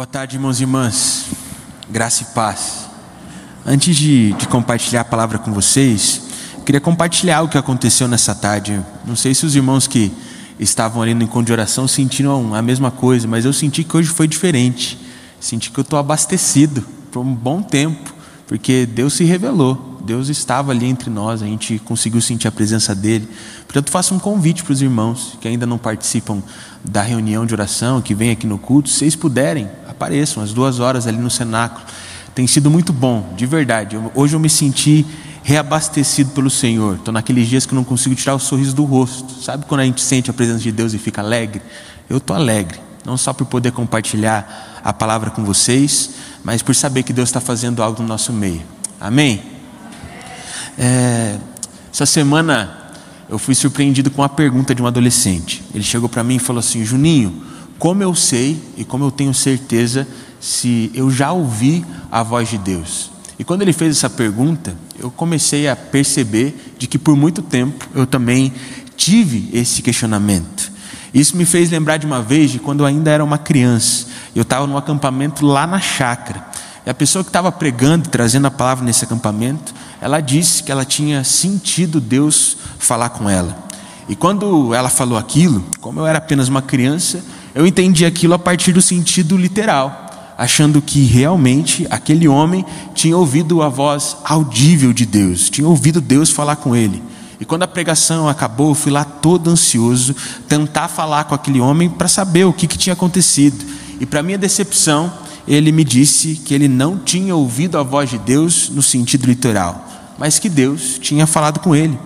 Boa tarde, irmãos e irmãs. Graça e paz. Antes de, de, compartilhar a palavra com vocês, queria compartilhar o que aconteceu nessa tarde. Não sei se os irmãos que estavam ali no encontro de oração sentiram a mesma coisa, mas eu senti que hoje foi diferente. Senti que eu estou abastecido por um bom tempo, porque Deus se revelou. Deus estava ali entre nós, a gente conseguiu sentir a presença dele. Portanto, faço um convite para os irmãos que ainda não participam da reunião de oração, que vêm aqui no culto, se vocês puderem, apareçam às duas horas ali no cenáculo. Tem sido muito bom, de verdade. Hoje eu me senti reabastecido pelo Senhor. Estou naqueles dias que não consigo tirar o sorriso do rosto. Sabe quando a gente sente a presença de Deus e fica alegre? Eu estou alegre, não só por poder compartilhar a palavra com vocês, mas por saber que Deus está fazendo algo no nosso meio. Amém? É, essa semana eu fui surpreendido com a pergunta de um adolescente. Ele chegou para mim e falou assim: Juninho, como eu sei e como eu tenho certeza se eu já ouvi a voz de Deus? E quando ele fez essa pergunta, eu comecei a perceber de que por muito tempo eu também tive esse questionamento. Isso me fez lembrar de uma vez de quando eu ainda era uma criança. Eu estava num acampamento lá na chácara. E a pessoa que estava pregando, trazendo a palavra nesse acampamento, ela disse que ela tinha sentido Deus falar com ela. E quando ela falou aquilo, como eu era apenas uma criança, eu entendi aquilo a partir do sentido literal, achando que realmente aquele homem tinha ouvido a voz audível de Deus, tinha ouvido Deus falar com ele. E quando a pregação acabou, eu fui lá todo ansioso tentar falar com aquele homem para saber o que, que tinha acontecido. E para minha decepção, ele me disse que ele não tinha ouvido a voz de Deus no sentido literal, mas que Deus tinha falado com ele.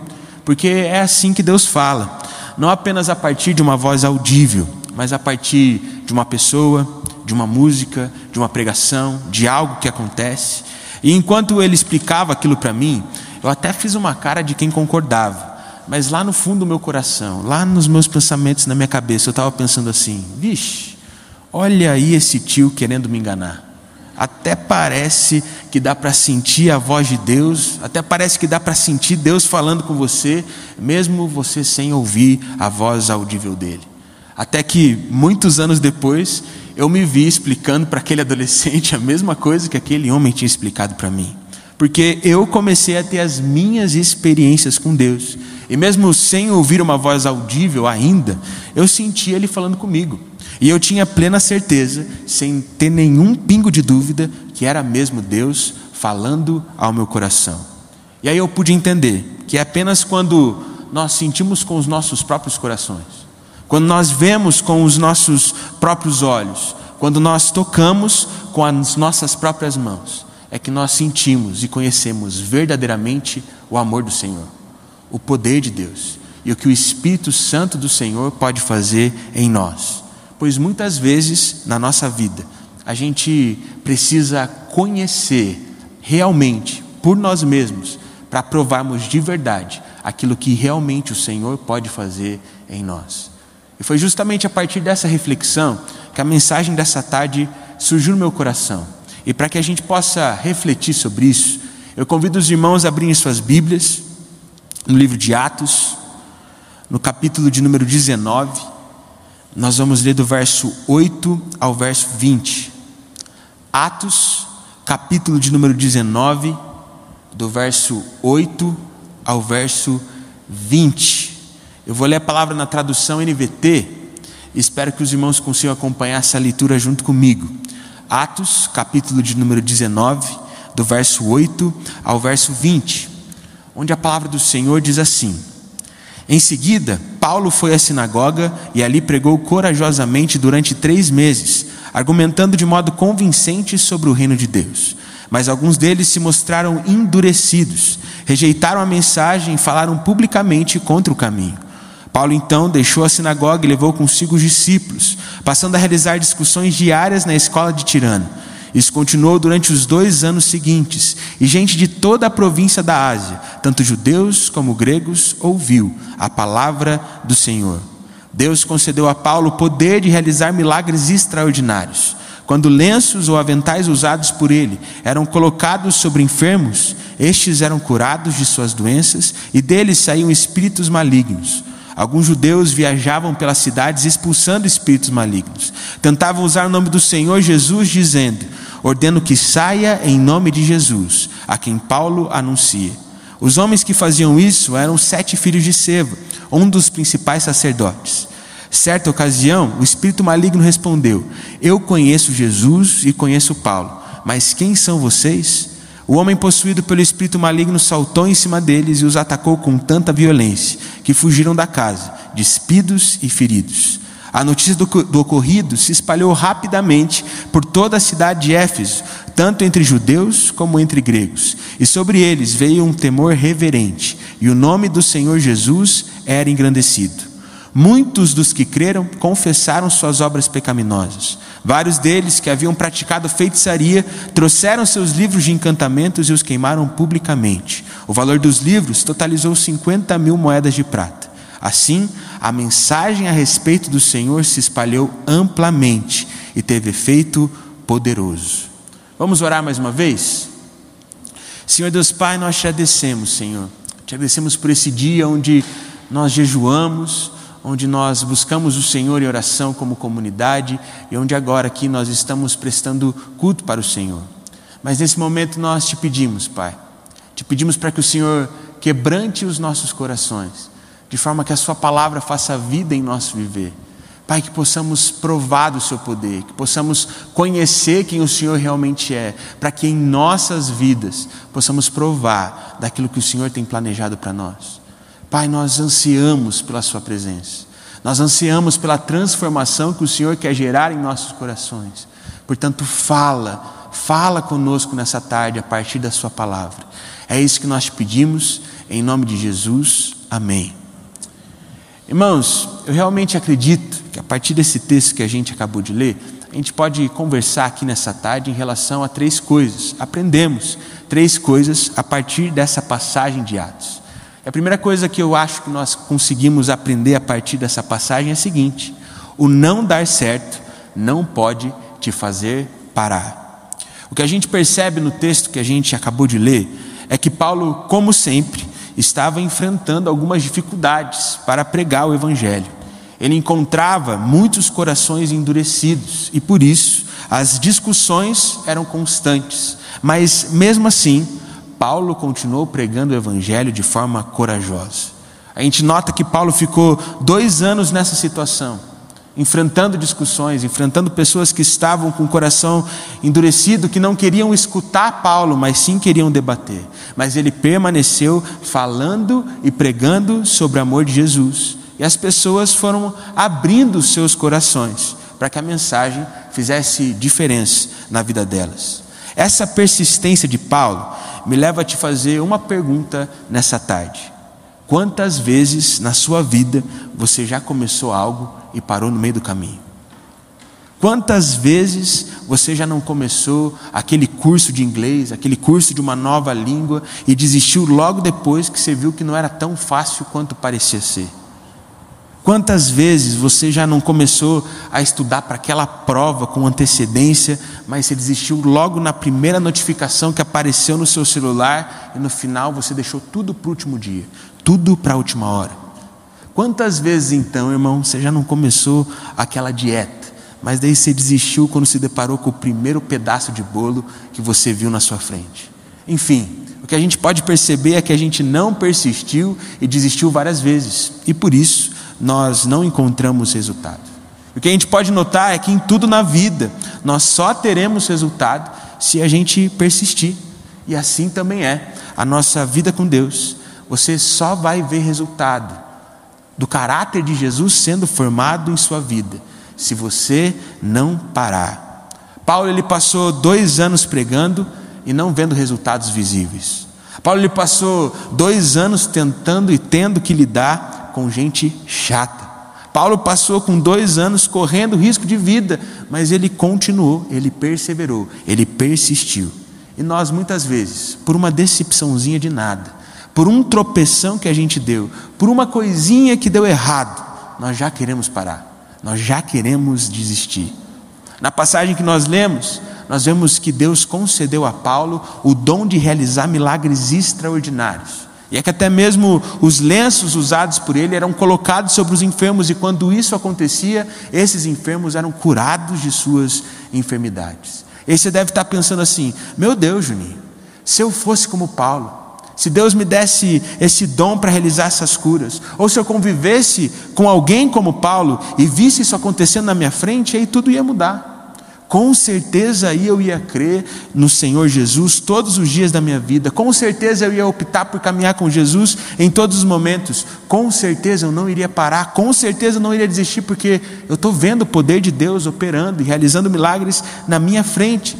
Porque é assim que Deus fala, não apenas a partir de uma voz audível, mas a partir de uma pessoa, de uma música, de uma pregação, de algo que acontece. E enquanto ele explicava aquilo para mim, eu até fiz uma cara de quem concordava, mas lá no fundo do meu coração, lá nos meus pensamentos, na minha cabeça, eu estava pensando assim: vixe, olha aí esse tio querendo me enganar. Até parece que dá para sentir a voz de Deus, até parece que dá para sentir Deus falando com você, mesmo você sem ouvir a voz audível dele. Até que muitos anos depois, eu me vi explicando para aquele adolescente a mesma coisa que aquele homem tinha explicado para mim. Porque eu comecei a ter as minhas experiências com Deus, e mesmo sem ouvir uma voz audível ainda, eu sentia Ele falando comigo. E eu tinha plena certeza, sem ter nenhum pingo de dúvida, que era mesmo Deus falando ao meu coração. E aí eu pude entender que é apenas quando nós sentimos com os nossos próprios corações, quando nós vemos com os nossos próprios olhos, quando nós tocamos com as nossas próprias mãos, é que nós sentimos e conhecemos verdadeiramente o amor do Senhor, o poder de Deus e o que o Espírito Santo do Senhor pode fazer em nós pois muitas vezes na nossa vida a gente precisa conhecer realmente por nós mesmos para provarmos de verdade aquilo que realmente o Senhor pode fazer em nós. E foi justamente a partir dessa reflexão que a mensagem dessa tarde surgiu no meu coração. E para que a gente possa refletir sobre isso, eu convido os irmãos a abrirem suas Bíblias no livro de Atos, no capítulo de número 19. Nós vamos ler do verso 8 ao verso 20. Atos, capítulo de número 19, do verso 8 ao verso 20. Eu vou ler a palavra na tradução NVT. Espero que os irmãos consigam acompanhar essa leitura junto comigo. Atos, capítulo de número 19, do verso 8 ao verso 20, onde a palavra do Senhor diz assim: em seguida, Paulo foi à sinagoga e ali pregou corajosamente durante três meses, argumentando de modo convincente sobre o reino de Deus. Mas alguns deles se mostraram endurecidos, rejeitaram a mensagem e falaram publicamente contra o caminho. Paulo então deixou a sinagoga e levou consigo os discípulos, passando a realizar discussões diárias na escola de Tirano. Isso continuou durante os dois anos seguintes, e gente de toda a província da Ásia, tanto judeus como gregos, ouviu a palavra do Senhor. Deus concedeu a Paulo o poder de realizar milagres extraordinários. Quando lenços ou aventais usados por ele eram colocados sobre enfermos, estes eram curados de suas doenças e deles saíam espíritos malignos. Alguns judeus viajavam pelas cidades expulsando espíritos malignos. Tentavam usar o nome do Senhor Jesus, dizendo: Ordeno que saia em nome de Jesus, a quem Paulo anuncia. Os homens que faziam isso eram sete filhos de Seva, um dos principais sacerdotes. Certa ocasião, o espírito maligno respondeu: Eu conheço Jesus e conheço Paulo, mas quem são vocês? O homem possuído pelo espírito maligno saltou em cima deles e os atacou com tanta violência que fugiram da casa, despidos e feridos. A notícia do, do, ocorrido se espalhou rapidamente por toda a cidade de Éfeso, tanto entre judeus como entre gregos, e sobre eles veio um temor reverente, e o nome do Senhor Jesus era engrandecido. Muitos dos que creram confessaram suas obras pecaminosas. Vários deles que haviam praticado feitiçaria trouxeram seus livros de encantamentos e os queimaram publicamente. O valor dos livros totalizou 50 mil moedas de prata. Assim, a mensagem a respeito do Senhor se espalhou amplamente e teve efeito poderoso. Vamos orar mais uma vez? Senhor Deus Pai, nós te agradecemos, Senhor. Te agradecemos por esse dia onde nós jejuamos onde nós buscamos o Senhor em oração como comunidade e onde agora aqui nós estamos prestando culto para o Senhor. Mas nesse momento nós te pedimos, Pai, te pedimos para que o Senhor quebrante os nossos corações, de forma que a Sua palavra faça vida em nosso viver. Pai, que possamos provar do Seu poder, que possamos conhecer quem o Senhor realmente é, para que em nossas vidas possamos provar daquilo que o Senhor tem planejado para nós. Pai, nós ansiamos pela Sua presença, nós ansiamos pela transformação que o Senhor quer gerar em nossos corações. Portanto, fala, fala conosco nessa tarde a partir da Sua palavra. É isso que nós pedimos, em nome de Jesus. Amém. Irmãos, eu realmente acredito que a partir desse texto que a gente acabou de ler, a gente pode conversar aqui nessa tarde em relação a três coisas. Aprendemos três coisas a partir dessa passagem de Atos. A primeira coisa que eu acho que nós conseguimos aprender a partir dessa passagem é a seguinte: o não dar certo não pode te fazer parar. O que a gente percebe no texto que a gente acabou de ler é que Paulo, como sempre, estava enfrentando algumas dificuldades para pregar o Evangelho. Ele encontrava muitos corações endurecidos e por isso as discussões eram constantes, mas mesmo assim, Paulo continuou pregando o Evangelho de forma corajosa. A gente nota que Paulo ficou dois anos nessa situação, enfrentando discussões, enfrentando pessoas que estavam com o coração endurecido, que não queriam escutar Paulo, mas sim queriam debater. Mas ele permaneceu falando e pregando sobre o amor de Jesus. E as pessoas foram abrindo seus corações para que a mensagem fizesse diferença na vida delas. Essa persistência de Paulo me leva a te fazer uma pergunta nessa tarde. Quantas vezes na sua vida você já começou algo e parou no meio do caminho? Quantas vezes você já não começou aquele curso de inglês, aquele curso de uma nova língua e desistiu logo depois que você viu que não era tão fácil quanto parecia ser? Quantas vezes você já não começou a estudar para aquela prova com antecedência, mas você desistiu logo na primeira notificação que apareceu no seu celular e no final você deixou tudo para o último dia, tudo para a última hora? Quantas vezes então, irmão, você já não começou aquela dieta, mas daí você desistiu quando se deparou com o primeiro pedaço de bolo que você viu na sua frente? Enfim, o que a gente pode perceber é que a gente não persistiu e desistiu várias vezes, e por isso nós não encontramos resultado. O que a gente pode notar é que em tudo na vida nós só teremos resultado se a gente persistir. E assim também é a nossa vida com Deus. Você só vai ver resultado do caráter de Jesus sendo formado em sua vida se você não parar. Paulo ele passou dois anos pregando e não vendo resultados visíveis. Paulo ele passou dois anos tentando e tendo que lidar com gente chata. Paulo passou com dois anos correndo risco de vida, mas ele continuou, ele perseverou, ele persistiu. E nós muitas vezes, por uma decepçãozinha de nada, por um tropeção que a gente deu, por uma coisinha que deu errado, nós já queremos parar, nós já queremos desistir. Na passagem que nós lemos, nós vemos que Deus concedeu a Paulo o dom de realizar milagres extraordinários. E é que até mesmo os lenços usados por ele eram colocados sobre os enfermos, e quando isso acontecia, esses enfermos eram curados de suas enfermidades. E você deve estar pensando assim: meu Deus, Juninho, se eu fosse como Paulo, se Deus me desse esse dom para realizar essas curas, ou se eu convivesse com alguém como Paulo e visse isso acontecendo na minha frente, aí tudo ia mudar. Com certeza eu ia crer no Senhor Jesus todos os dias da minha vida. Com certeza eu ia optar por caminhar com Jesus em todos os momentos. Com certeza eu não iria parar. Com certeza eu não iria desistir, porque eu estou vendo o poder de Deus operando e realizando milagres na minha frente.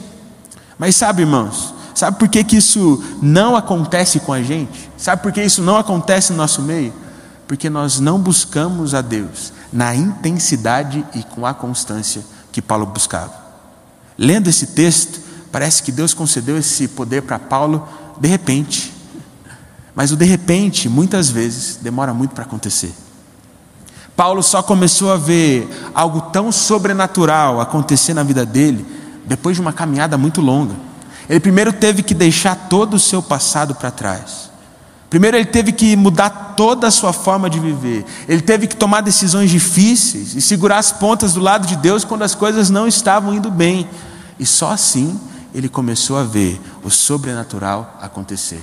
Mas sabe, irmãos, sabe por que, que isso não acontece com a gente? Sabe por que isso não acontece no nosso meio? Porque nós não buscamos a Deus na intensidade e com a constância que Paulo buscava. Lendo esse texto, parece que Deus concedeu esse poder para Paulo de repente. Mas o de repente, muitas vezes, demora muito para acontecer. Paulo só começou a ver algo tão sobrenatural acontecer na vida dele depois de uma caminhada muito longa. Ele primeiro teve que deixar todo o seu passado para trás. Primeiro, ele teve que mudar toda a sua forma de viver. Ele teve que tomar decisões difíceis e segurar as pontas do lado de Deus quando as coisas não estavam indo bem. E só assim ele começou a ver o sobrenatural acontecer.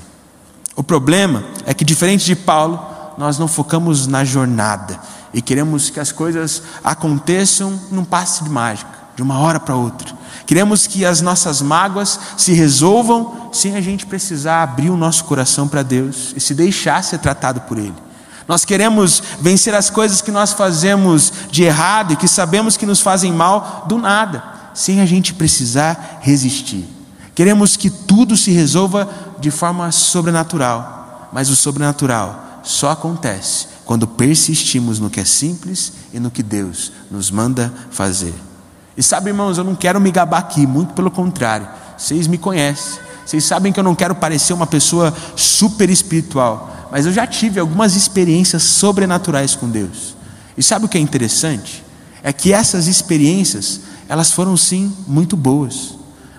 O problema é que, diferente de Paulo, nós não focamos na jornada e queremos que as coisas aconteçam num passe de mágica, de uma hora para outra. Queremos que as nossas mágoas se resolvam sem a gente precisar abrir o nosso coração para Deus e se deixar ser tratado por Ele. Nós queremos vencer as coisas que nós fazemos de errado e que sabemos que nos fazem mal do nada, sem a gente precisar resistir. Queremos que tudo se resolva de forma sobrenatural, mas o sobrenatural só acontece quando persistimos no que é simples e no que Deus nos manda fazer. E sabe, irmãos, eu não quero me gabar aqui, muito pelo contrário. Vocês me conhecem. Vocês sabem que eu não quero parecer uma pessoa super espiritual, mas eu já tive algumas experiências sobrenaturais com Deus. E sabe o que é interessante? É que essas experiências, elas foram sim muito boas.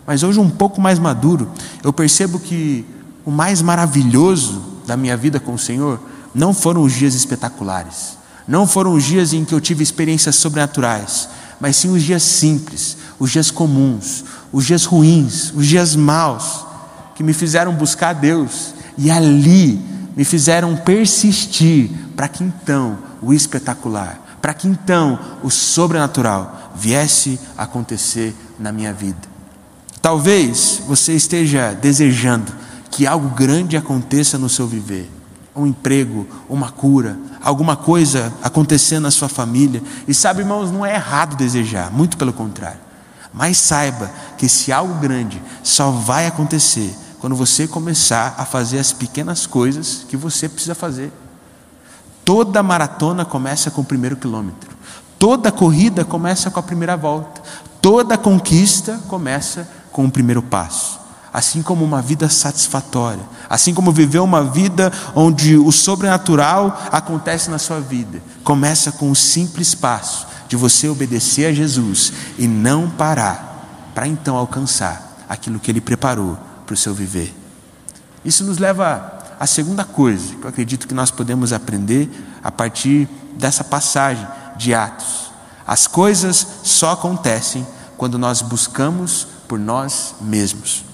Mas hoje um pouco mais maduro, eu percebo que o mais maravilhoso da minha vida com o Senhor não foram os dias espetaculares, não foram os dias em que eu tive experiências sobrenaturais, mas sim os dias simples, os dias comuns, os dias ruins, os dias maus, que me fizeram buscar Deus e ali me fizeram persistir para que então o espetacular, para que então o sobrenatural viesse a acontecer na minha vida. Talvez você esteja desejando que algo grande aconteça no seu viver um emprego, uma cura, alguma coisa acontecendo na sua família. E sabe, irmãos, não é errado desejar, muito pelo contrário. Mas saiba que esse algo grande só vai acontecer quando você começar a fazer as pequenas coisas que você precisa fazer. Toda maratona começa com o primeiro quilômetro. Toda corrida começa com a primeira volta. Toda conquista começa com o primeiro passo assim como uma vida satisfatória, assim como viver uma vida onde o sobrenatural acontece na sua vida. Começa com o simples passo de você obedecer a Jesus e não parar, para então alcançar aquilo que Ele preparou para o seu viver. Isso nos leva à segunda coisa que eu acredito que nós podemos aprender a partir dessa passagem de Atos. As coisas só acontecem quando nós buscamos por nós mesmos.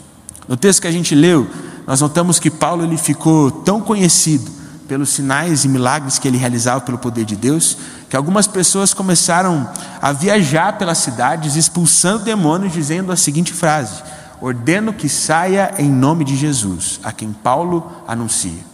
No texto que a gente leu, nós notamos que Paulo ele ficou tão conhecido pelos sinais e milagres que ele realizava pelo poder de Deus, que algumas pessoas começaram a viajar pelas cidades expulsando demônios, dizendo a seguinte frase: Ordeno que saia em nome de Jesus, a quem Paulo anuncia.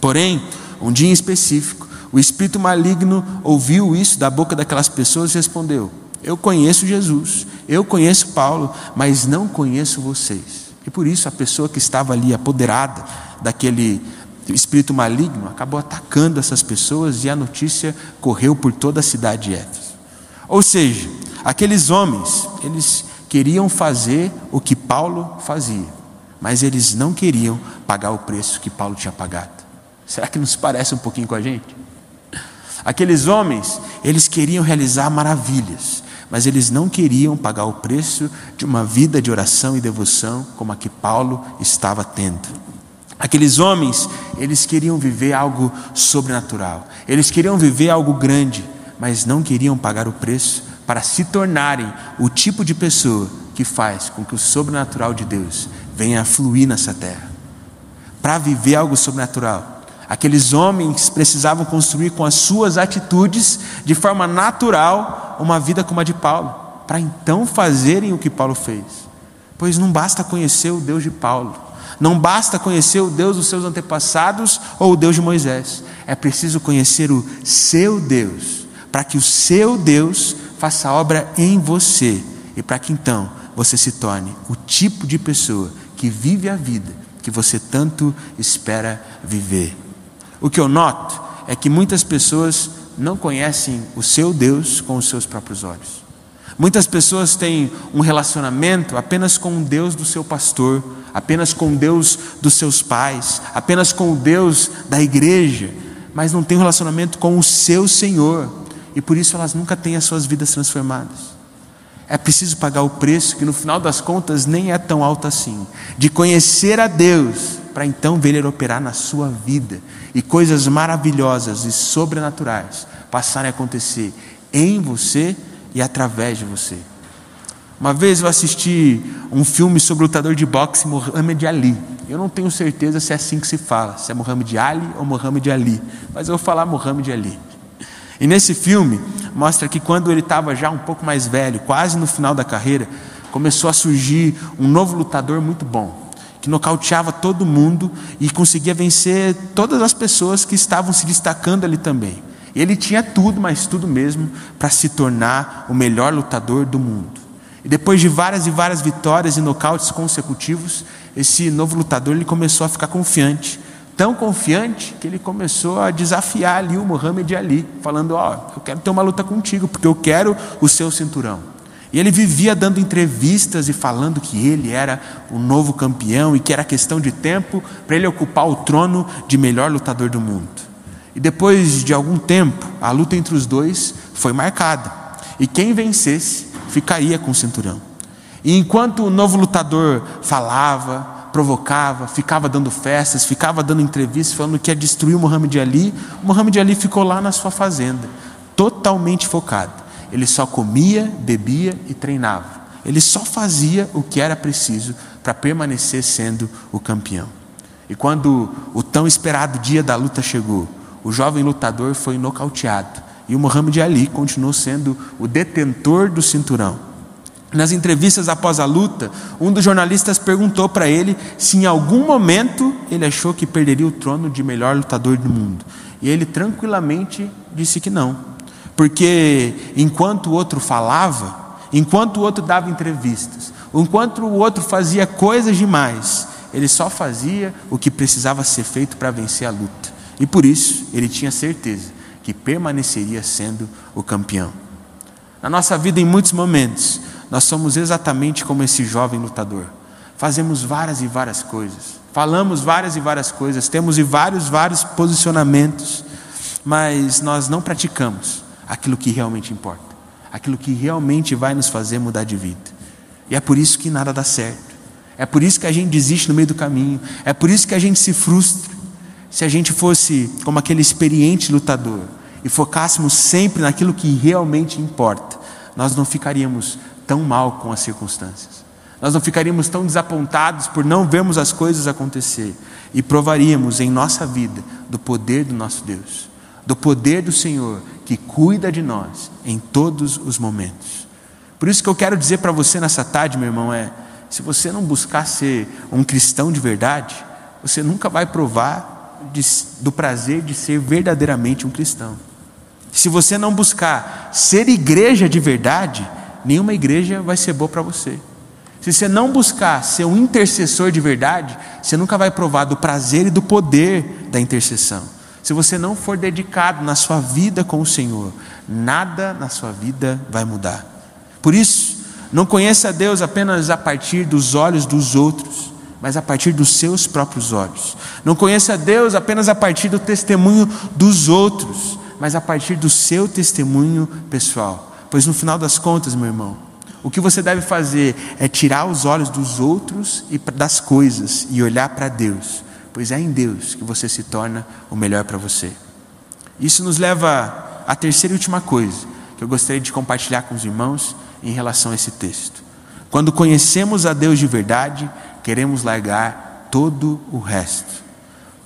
Porém, um dia em específico, o espírito maligno ouviu isso da boca daquelas pessoas e respondeu: Eu conheço Jesus, eu conheço Paulo, mas não conheço vocês. Por isso a pessoa que estava ali apoderada daquele espírito maligno acabou atacando essas pessoas e a notícia correu por toda a cidade de Éfeso. Ou seja, aqueles homens, eles queriam fazer o que Paulo fazia, mas eles não queriam pagar o preço que Paulo tinha pagado. Será que nos parece um pouquinho com a gente? Aqueles homens, eles queriam realizar maravilhas, mas eles não queriam pagar o preço de uma vida de oração e devoção como a que Paulo estava tendo. Aqueles homens, eles queriam viver algo sobrenatural, eles queriam viver algo grande, mas não queriam pagar o preço para se tornarem o tipo de pessoa que faz com que o sobrenatural de Deus venha a fluir nessa terra. Para viver algo sobrenatural, aqueles homens precisavam construir com as suas atitudes, de forma natural, uma vida como a de Paulo, para então fazerem o que Paulo fez. Pois não basta conhecer o Deus de Paulo, não basta conhecer o Deus dos seus antepassados ou o Deus de Moisés, é preciso conhecer o seu Deus, para que o seu Deus faça obra em você e para que então você se torne o tipo de pessoa que vive a vida que você tanto espera viver. O que eu noto é que muitas pessoas não conhecem o seu Deus com os seus próprios olhos. Muitas pessoas têm um relacionamento apenas com o Deus do seu pastor, apenas com o Deus dos seus pais, apenas com o Deus da igreja, mas não tem um relacionamento com o seu Senhor, e por isso elas nunca têm as suas vidas transformadas. É preciso pagar o preço, que no final das contas nem é tão alto assim, de conhecer a Deus, para então ver Ele operar na sua vida e coisas maravilhosas e sobrenaturais passarem a acontecer em você e através de você. Uma vez eu assisti um filme sobre o lutador de boxe Muhammad Ali. Eu não tenho certeza se é assim que se fala, se é Muhammad Ali ou Muhammad Ali, mas eu vou falar Muhammad Ali. E nesse filme mostra que quando ele estava já um pouco mais velho, quase no final da carreira, começou a surgir um novo lutador muito bom, que nocauteava todo mundo e conseguia vencer todas as pessoas que estavam se destacando ali também. Ele tinha tudo, mas tudo mesmo, para se tornar o melhor lutador do mundo. E depois de várias e várias vitórias e nocautes consecutivos, esse novo lutador ele começou a ficar confiante tão confiante que ele começou a desafiar ali o Muhammad Ali, falando: Ó, oh, eu quero ter uma luta contigo, porque eu quero o seu cinturão. E ele vivia dando entrevistas e falando que ele era o novo campeão e que era questão de tempo para ele ocupar o trono de melhor lutador do mundo. E depois de algum tempo, a luta entre os dois foi marcada. E quem vencesse ficaria com o cinturão. E enquanto o novo lutador falava, provocava, ficava dando festas, ficava dando entrevistas falando que ia destruir o Muhammad Ali. O Muhammad Ali ficou lá na sua fazenda, totalmente focado. Ele só comia, bebia e treinava. Ele só fazia o que era preciso para permanecer sendo o campeão. E quando o tão esperado dia da luta chegou, o jovem lutador foi nocauteado e o Muhammad Ali continuou sendo o detentor do cinturão. Nas entrevistas após a luta, um dos jornalistas perguntou para ele se em algum momento ele achou que perderia o trono de melhor lutador do mundo. E ele tranquilamente disse que não. Porque enquanto o outro falava, enquanto o outro dava entrevistas, enquanto o outro fazia coisas demais, ele só fazia o que precisava ser feito para vencer a luta. E por isso ele tinha certeza que permaneceria sendo o campeão. Na nossa vida, em muitos momentos, nós somos exatamente como esse jovem lutador. Fazemos várias e várias coisas, falamos várias e várias coisas, temos vários, vários posicionamentos, mas nós não praticamos aquilo que realmente importa, aquilo que realmente vai nos fazer mudar de vida. E é por isso que nada dá certo. É por isso que a gente desiste no meio do caminho. É por isso que a gente se frustra. Se a gente fosse como aquele experiente lutador e focássemos sempre naquilo que realmente importa, nós não ficaríamos tão mal com as circunstâncias. Nós não ficaríamos tão desapontados por não vermos as coisas acontecer e provaríamos em nossa vida do poder do nosso Deus, do poder do Senhor que cuida de nós em todos os momentos. Por isso que eu quero dizer para você nessa tarde, meu irmão, é: se você não buscar ser um cristão de verdade, você nunca vai provar de, do prazer de ser verdadeiramente um cristão. Se você não buscar ser igreja de verdade, nenhuma igreja vai ser boa para você. Se você não buscar ser um intercessor de verdade, você nunca vai provar do prazer e do poder da intercessão. Se você não for dedicado na sua vida com o Senhor, nada na sua vida vai mudar. Por isso, não conheça a Deus apenas a partir dos olhos dos outros, mas a partir dos seus próprios olhos. Não conheça a Deus apenas a partir do testemunho dos outros, mas a partir do seu testemunho pessoal. Pois no final das contas, meu irmão, o que você deve fazer é tirar os olhos dos outros e das coisas e olhar para Deus, pois é em Deus que você se torna o melhor para você. Isso nos leva à terceira e última coisa que eu gostaria de compartilhar com os irmãos em relação a esse texto. Quando conhecemos a Deus de verdade, queremos largar todo o resto.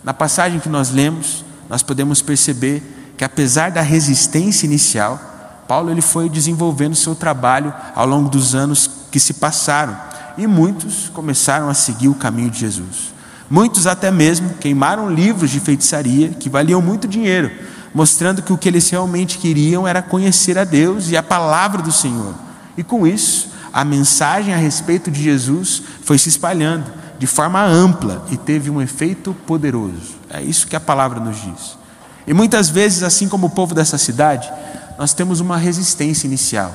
Na passagem que nós lemos, nós podemos perceber que apesar da resistência inicial, Paulo ele foi desenvolvendo seu trabalho ao longo dos anos que se passaram e muitos começaram a seguir o caminho de Jesus. Muitos até mesmo queimaram livros de feitiçaria que valiam muito dinheiro, mostrando que o que eles realmente queriam era conhecer a Deus e a palavra do Senhor. E com isso, a mensagem a respeito de Jesus foi se espalhando de forma ampla e teve um efeito poderoso. É isso que a palavra nos diz. E muitas vezes, assim como o povo dessa cidade, nós temos uma resistência inicial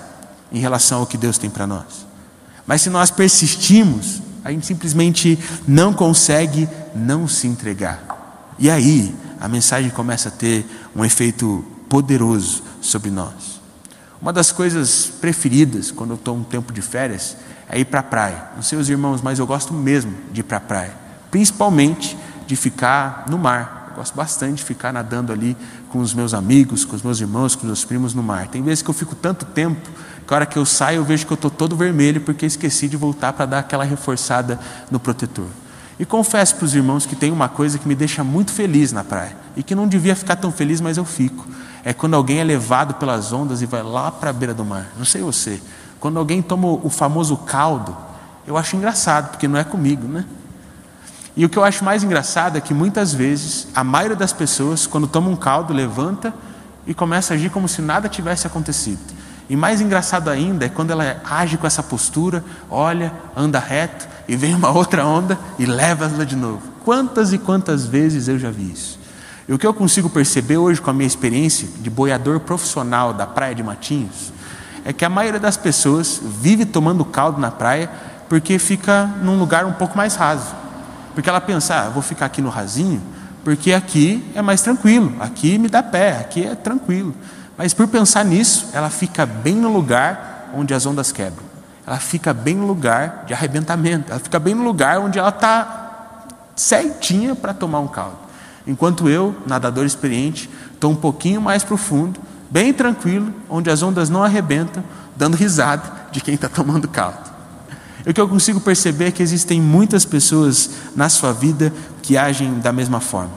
em relação ao que Deus tem para nós. Mas se nós persistimos, a gente simplesmente não consegue não se entregar. E aí, a mensagem começa a ter um efeito poderoso sobre nós. Uma das coisas preferidas quando eu estou um tempo de férias é ir para a praia. Não sei os irmãos, mas eu gosto mesmo de ir para a praia. Principalmente de ficar no mar. Eu gosto bastante de ficar nadando ali com os meus amigos, com os meus irmãos, com os meus primos no mar. Tem vezes que eu fico tanto tempo que a hora que eu saio eu vejo que eu estou todo vermelho porque esqueci de voltar para dar aquela reforçada no protetor. E confesso para os irmãos que tem uma coisa que me deixa muito feliz na praia e que não devia ficar tão feliz, mas eu fico. É quando alguém é levado pelas ondas e vai lá para a beira do mar. Não sei você. Quando alguém toma o famoso caldo, eu acho engraçado, porque não é comigo, né? E o que eu acho mais engraçado é que muitas vezes a maioria das pessoas, quando toma um caldo, levanta e começa a agir como se nada tivesse acontecido. E mais engraçado ainda é quando ela age com essa postura, olha, anda reto e vem uma outra onda e leva ela de novo. Quantas e quantas vezes eu já vi isso? E o que eu consigo perceber hoje com a minha experiência de boiador profissional da praia de Matinhos é que a maioria das pessoas vive tomando caldo na praia porque fica num lugar um pouco mais raso. Porque ela pensa, ah, vou ficar aqui no rasinho, porque aqui é mais tranquilo, aqui me dá pé, aqui é tranquilo. Mas por pensar nisso, ela fica bem no lugar onde as ondas quebram. Ela fica bem no lugar de arrebentamento. Ela fica bem no lugar onde ela está certinha para tomar um caldo. Enquanto eu, nadador experiente, estou um pouquinho mais profundo, bem tranquilo, onde as ondas não arrebentam, dando risada de quem está tomando caldo. O que eu consigo perceber é que existem muitas pessoas na sua vida que agem da mesma forma.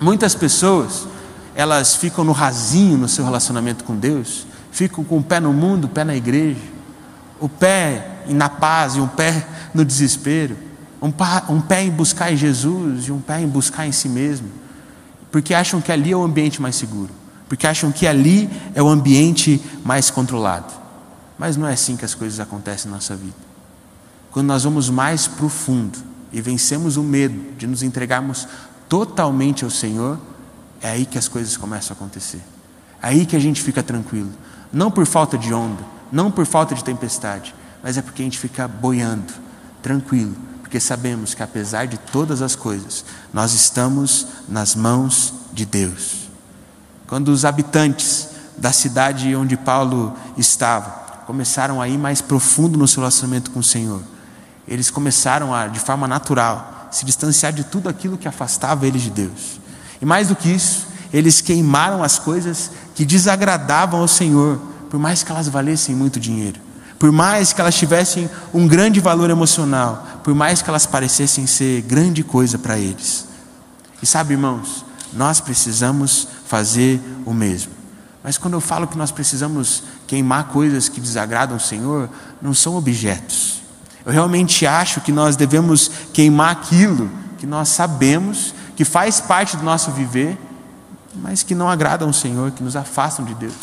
Muitas pessoas, elas ficam no rasinho no seu relacionamento com Deus, ficam com o pé no mundo, o pé na igreja, o pé na paz e um pé no desespero, um, um pé em buscar em Jesus e um pé em buscar em si mesmo, porque acham que ali é o ambiente mais seguro, porque acham que ali é o ambiente mais controlado. Mas não é assim que as coisas acontecem na nossa vida. Quando nós vamos mais profundo e vencemos o medo de nos entregarmos totalmente ao Senhor, é aí que as coisas começam a acontecer. É aí que a gente fica tranquilo. Não por falta de onda, não por falta de tempestade, mas é porque a gente fica boiando, tranquilo, porque sabemos que apesar de todas as coisas, nós estamos nas mãos de Deus. Quando os habitantes da cidade onde Paulo estava começaram a ir mais profundo no seu relacionamento com o Senhor, eles começaram a, de forma natural, se distanciar de tudo aquilo que afastava eles de Deus. E mais do que isso, eles queimaram as coisas que desagradavam ao Senhor, por mais que elas valessem muito dinheiro, por mais que elas tivessem um grande valor emocional, por mais que elas parecessem ser grande coisa para eles. E sabe, irmãos, nós precisamos fazer o mesmo. Mas quando eu falo que nós precisamos queimar coisas que desagradam o Senhor, não são objetos eu realmente acho que nós devemos queimar aquilo que nós sabemos que faz parte do nosso viver, mas que não agradam ao Senhor, que nos afastam de Deus.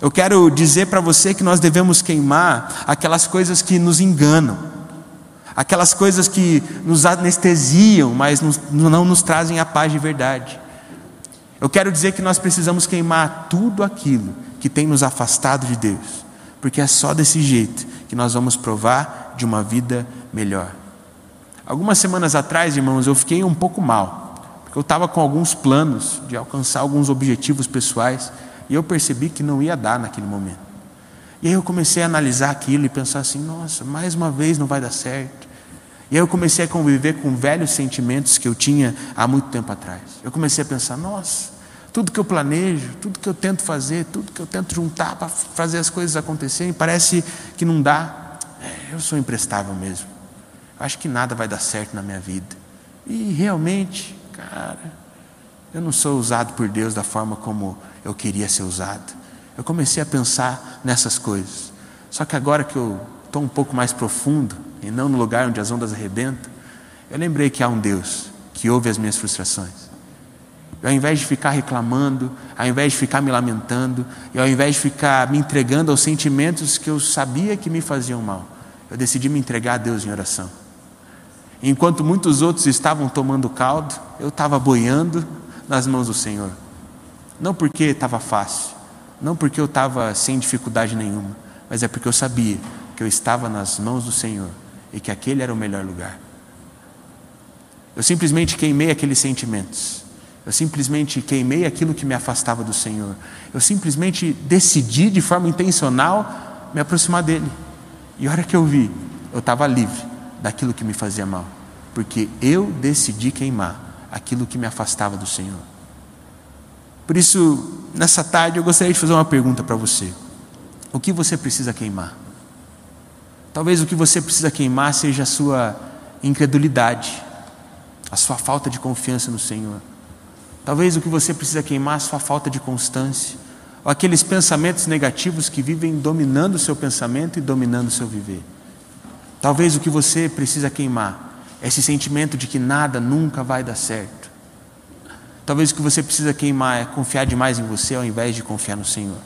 Eu quero dizer para você que nós devemos queimar aquelas coisas que nos enganam, aquelas coisas que nos anestesiam, mas não nos trazem a paz de verdade. Eu quero dizer que nós precisamos queimar tudo aquilo que tem nos afastado de Deus, porque é só desse jeito que nós vamos provar de uma vida melhor. Algumas semanas atrás, irmãos, eu fiquei um pouco mal, porque eu estava com alguns planos de alcançar alguns objetivos pessoais e eu percebi que não ia dar naquele momento. E aí eu comecei a analisar aquilo e pensar assim: nossa, mais uma vez não vai dar certo. E aí eu comecei a conviver com velhos sentimentos que eu tinha há muito tempo atrás. Eu comecei a pensar: nossa, tudo que eu planejo, tudo que eu tento fazer, tudo que eu tento juntar para fazer as coisas acontecerem, parece que não dá. É, eu sou imprestável mesmo. Acho que nada vai dar certo na minha vida. E realmente, cara, eu não sou usado por Deus da forma como eu queria ser usado. Eu comecei a pensar nessas coisas. Só que agora que eu estou um pouco mais profundo, e não no lugar onde as ondas arrebentam, eu lembrei que há um Deus que ouve as minhas frustrações. E ao invés de ficar reclamando, ao invés de ficar me lamentando, e ao invés de ficar me entregando aos sentimentos que eu sabia que me faziam mal, eu decidi me entregar a Deus em oração. Enquanto muitos outros estavam tomando caldo, eu estava boiando nas mãos do Senhor. Não porque estava fácil, não porque eu estava sem dificuldade nenhuma, mas é porque eu sabia que eu estava nas mãos do Senhor e que aquele era o melhor lugar. Eu simplesmente queimei aqueles sentimentos. Eu simplesmente queimei aquilo que me afastava do Senhor. Eu simplesmente decidi de forma intencional me aproximar dele. E a hora que eu vi, eu estava livre daquilo que me fazia mal, porque eu decidi queimar aquilo que me afastava do Senhor. Por isso, nessa tarde, eu gostaria de fazer uma pergunta para você: o que você precisa queimar? Talvez o que você precisa queimar seja a sua incredulidade, a sua falta de confiança no Senhor. Talvez o que você precisa queimar é a sua falta de constância, ou aqueles pensamentos negativos que vivem dominando o seu pensamento e dominando o seu viver. Talvez o que você precisa queimar é esse sentimento de que nada nunca vai dar certo. Talvez o que você precisa queimar é confiar demais em você ao invés de confiar no Senhor.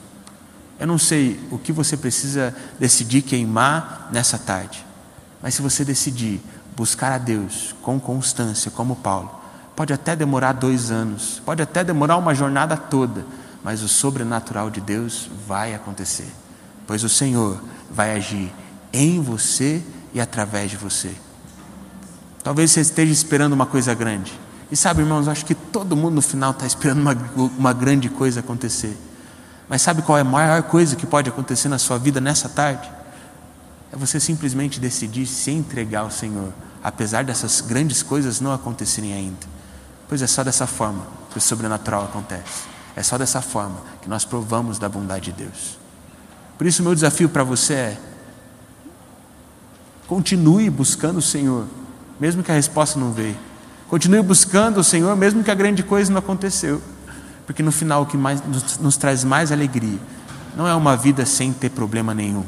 Eu não sei o que você precisa decidir queimar nessa tarde, mas se você decidir buscar a Deus com constância, como Paulo, pode até demorar dois anos, pode até demorar uma jornada toda, mas o sobrenatural de Deus vai acontecer, pois o Senhor vai agir em você e através de você. Talvez você esteja esperando uma coisa grande. E sabe, irmãos, acho que todo mundo no final está esperando uma, uma grande coisa acontecer. Mas sabe qual é a maior coisa que pode acontecer na sua vida nessa tarde? É você simplesmente decidir se entregar ao Senhor, apesar dessas grandes coisas não acontecerem ainda. Pois é só dessa forma que o sobrenatural acontece. É só dessa forma que nós provamos da bondade de Deus. Por isso, meu desafio para você é: continue buscando o Senhor, mesmo que a resposta não veio. Continue buscando o Senhor, mesmo que a grande coisa não aconteceu. Porque no final o que mais, nos, nos traz mais alegria não é uma vida sem ter problema nenhum,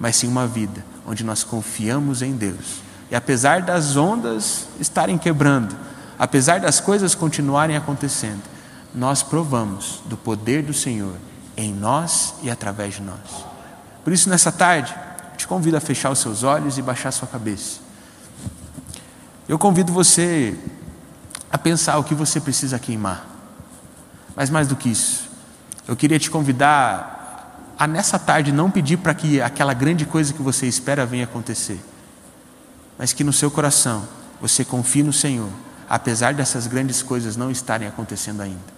mas sim uma vida onde nós confiamos em Deus. E apesar das ondas estarem quebrando, apesar das coisas continuarem acontecendo, nós provamos do poder do Senhor em nós e através de nós. Por isso, nessa tarde, te convido a fechar os seus olhos e baixar sua cabeça. Eu convido você a pensar o que você precisa queimar. Mas mais do que isso, eu queria te convidar a nessa tarde não pedir para que aquela grande coisa que você espera venha acontecer, mas que no seu coração você confie no Senhor, apesar dessas grandes coisas não estarem acontecendo ainda.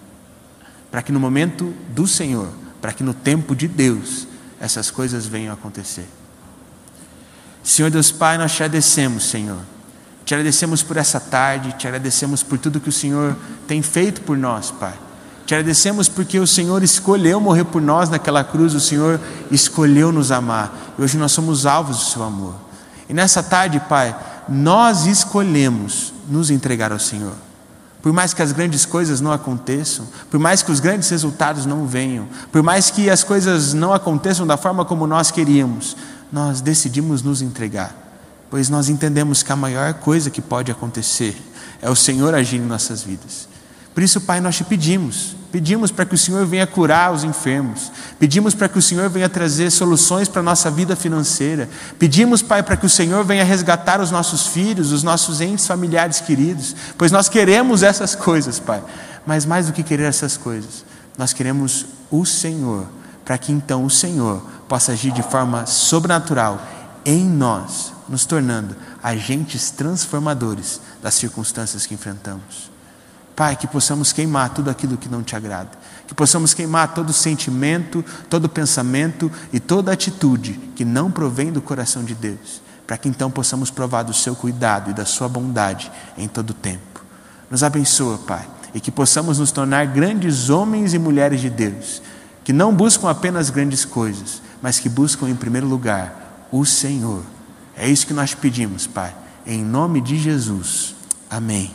Para que no momento do Senhor, para que no tempo de Deus, essas coisas venham acontecer. Senhor Deus Pai, nós te agradecemos, Senhor. Te agradecemos por essa tarde, te agradecemos por tudo que o Senhor tem feito por nós, Pai. Te agradecemos porque o Senhor escolheu morrer por nós naquela cruz, o Senhor escolheu nos amar. E hoje nós somos alvos do seu amor. E nessa tarde, Pai, nós escolhemos nos entregar ao Senhor. Por mais que as grandes coisas não aconteçam, por mais que os grandes resultados não venham, por mais que as coisas não aconteçam da forma como nós queríamos, nós decidimos nos entregar, pois nós entendemos que a maior coisa que pode acontecer é o Senhor agir em nossas vidas. Por isso, Pai, nós te pedimos, pedimos para que o Senhor venha curar os enfermos, pedimos para que o Senhor venha trazer soluções para a nossa vida financeira, pedimos, Pai, para que o Senhor venha resgatar os nossos filhos, os nossos entes familiares queridos, pois nós queremos essas coisas, Pai, mas mais do que querer essas coisas, nós queremos o Senhor, para que então o Senhor possa agir de forma sobrenatural em nós, nos tornando agentes transformadores das circunstâncias que enfrentamos. Pai, que possamos queimar tudo aquilo que não te agrada, que possamos queimar todo sentimento, todo pensamento e toda atitude que não provém do coração de Deus, para que então possamos provar do seu cuidado e da sua bondade em todo o tempo. Nos abençoa, Pai, e que possamos nos tornar grandes homens e mulheres de Deus, que não buscam apenas grandes coisas, mas que buscam em primeiro lugar o Senhor. É isso que nós pedimos, Pai, em nome de Jesus. Amém.